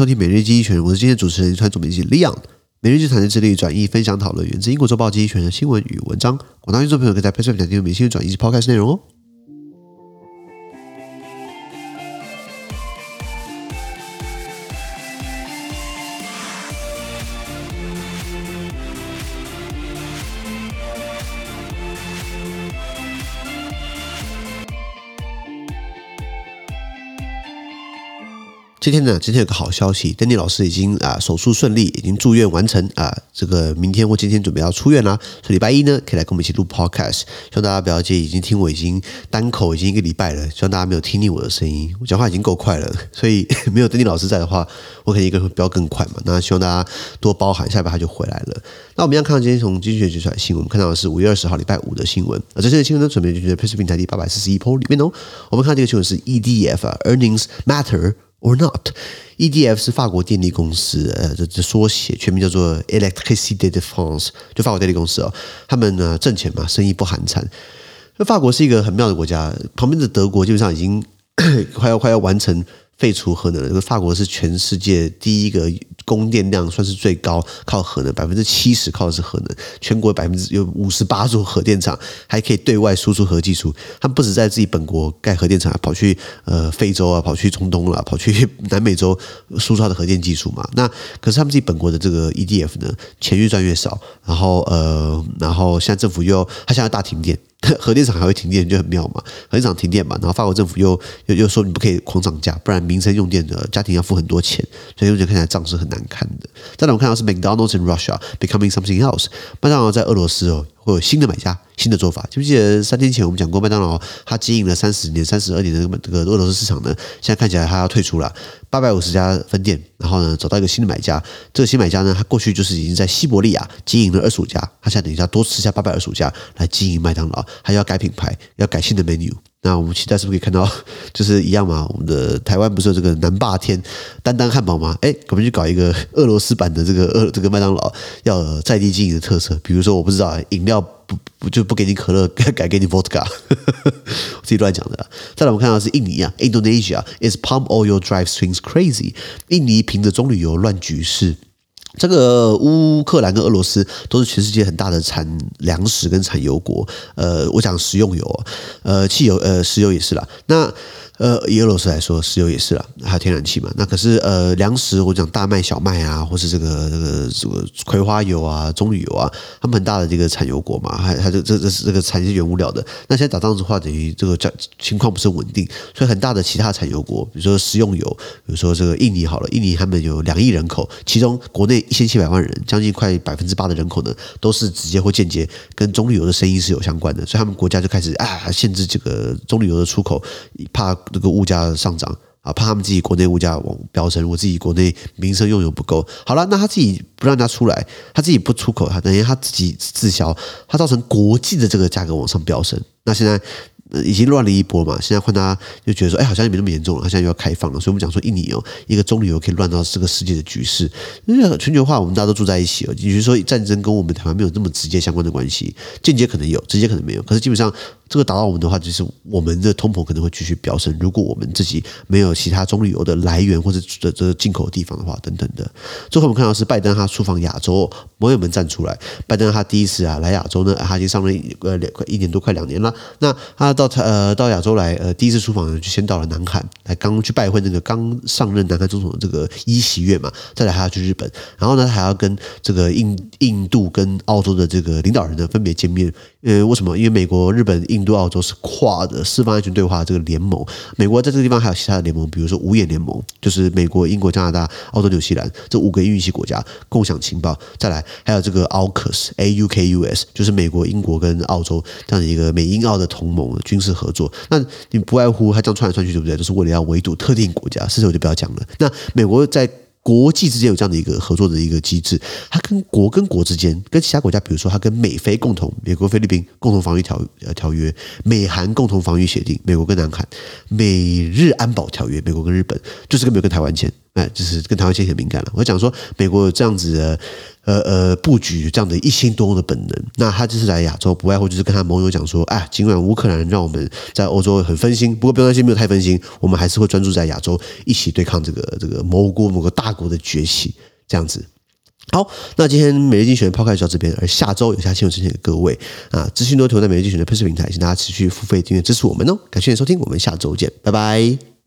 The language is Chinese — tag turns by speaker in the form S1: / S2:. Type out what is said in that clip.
S1: 收听每日经济学人，我是今天主持人，川总编辑 Leon。每日就产生致力转译、分享、讨论源自英国周报经济学人的新闻与文章。广大听众朋友可以在 PressPlay 订阅每日新闻转译及 Podcast 内容哦。今天呢，今天有个好消息丹尼老师已经啊手术顺利，已经住院完成啊，这个明天或今天准备要出院啦。所以礼拜一呢，可以来跟我们一起录 Podcast。希望大家不要介意，已经听我已经单口已经一个礼拜了，希望大家没有听腻我的声音，我讲话已经够快了，所以 没有丹尼老师在的话，我肯定一个会飙更快嘛。那希望大家多包涵，下礼拜他就回来了。那我们要看到今天从经济学出来的新闻，我们看到的是五月二十号礼拜五的新闻。而这些新闻呢，准备就在 PressPlay 平台第八百四十一铺里面哦。我们看到这个新闻是 EDF 啊，Earnings Matter。Or not，EDF 是法国电力公司，呃，这这缩写全名叫做 Electricité de France，就法国电力公司啊。他们呢挣钱嘛，生意不寒碜。那法国是一个很妙的国家，旁边的德国基本上已经 快要快要完成废除核能了。这个法国是全世界第一个。供电量算是最高，靠核能百分之七十靠的是核能，全国百分之有五十八座核电厂，还可以对外输出核技术。他们不止在自己本国盖核电厂，跑去呃非洲啊，跑去中东了，跑去南美洲输出他的核电技术嘛。那可是他们自己本国的这个 EDF 呢，钱越赚越少，然后呃，然后现在政府又他现在大停电。核电厂还会停电就很妙嘛，核电厂停电嘛，然后法国政府又又又说你不可以狂涨价，不然民生用电的家庭要付很多钱，所以目前看起来账是很难看的。再来我们看到是 McDonald's in Russia becoming something else，麦当劳在俄罗斯哦会有新的买家。新的做法，记不记得三天前我们讲过麦当劳，它经营了三十年、三十二年的这个俄罗斯市场呢？现在看起来它要退出了，八百五十家分店，然后呢找到一个新的买家。这个新买家呢，他过去就是已经在西伯利亚经营了二十五家，他现在等一下多吃下八百二十五家来经营麦当劳，还要改品牌，要改新的 menu。那我们期待是不是可以看到，就是一样嘛？我们的台湾不是有这个南霸天丹丹汉堡吗？哎，我们去搞一个俄罗斯版的这个俄这个麦当劳，要在地经营的特色，比如说我不知道饮料。不不就不给你可乐，改给你 vodka，我自己乱讲的。再来，我们看到是印尼啊，Indonesia is palm oil drive swings crazy。印尼凭着棕榈油乱局势。这个乌克兰跟俄罗斯都是全世界很大的产粮食跟产油国。呃，我讲食用油，呃，汽油，呃，石油也是啦。那呃，以俄罗斯来说，石油也是了，还有天然气嘛。那可是呃，粮食我讲大麦、小麦啊，或是这个这个这个葵花油啊、棕榈油啊，他们很大的这个产油国嘛，还还这这这是这个产一些原物料的。那现在打仗的话，等于这个情况不是稳定，所以很大的其他产油国，比如说食用油，比如说这个印尼好了，印尼他们有两亿人口，其中国内一千七百万人，将近快百分之八的人口呢，都是直接或间接跟棕榈油的生意是有相关的，所以他们国家就开始啊限制这个棕榈油的出口，怕。这个物价上涨啊，怕他们自己国内物价往飙升，我自己国内民生用油不够。好了，那他自己不让他出来，他自己不出口，他等于他自己自销，他造成国际的这个价格往上飙升。那现在。已经乱了一波嘛，现在换他就觉得说，哎，好像也没那么严重了，他现在又要开放了，所以我们讲说，印尼哦，一个棕榈油可以乱到这个世界的局势。因为全球化，我们大家都住在一起哦，也就是说，战争跟我们台湾没有那么直接相关的关系，间接可能有，直接可能没有。可是基本上，这个打到我们的话，就是我们的通膨可能会继续飙升。如果我们自己没有其他中旅游的来源或者这这进口的地方的话，等等的。最后我们看到是拜登他出访亚洲，网友们站出来，拜登他第一次啊来亚洲呢，他已经上任呃两快一年多快两年了，那他到他呃到亚。洲来，呃，第一次出访呢，就先到了南韩，来刚去拜会那个刚上任南韩总统的这个伊喜悦嘛，再来还要去日本，然后呢还要跟这个印印度跟澳洲的这个领导人呢分别见面。呃，为什么？因为美国、日本、印印度、澳洲是跨的四方安全对话这个联盟，美国在这个地方还有其他的联盟，比如说五眼联盟，就是美国、英国、加拿大、澳洲、纽西兰这五个英语系国家共享情报。再来还有这个 AUKUS，A-U-K-U-S，就是美国、英国跟澳洲这样的一个美英澳的同盟军事合作。那你不外乎他这样串来串去，对不对？就是为了要围堵特定国家，事实我就不要讲了。那美国在国际之间有这样的一个合作的一个机制，它跟国跟国之间，跟其他国家，比如说它跟美菲共同，美国菲律宾共同防御条呃条约，美韩共同防御协定，美国跟南韩，美日安保条约，美国跟日本，就是跟没有跟台湾签。哎，就是跟台湾其实很敏感了。我讲说，美国有这样子的，呃呃，布局这样的一心多用的本能，那他这次来亚洲，不外乎就是跟他盟友讲说，哎，尽管乌克兰让我们在欧洲很分心，不过不用担心，没有太分心，我们还是会专注在亚洲，一起对抗这个这个某国某个大国的崛起，这样子。好，那今天每日精选抛开就到这边，而下周有下新闻呈现给各位啊，资讯都投在每日精选的 PressPlay 平台，请大家持续付费订阅支持我们哦，感谢你收听，我们下周见，拜拜。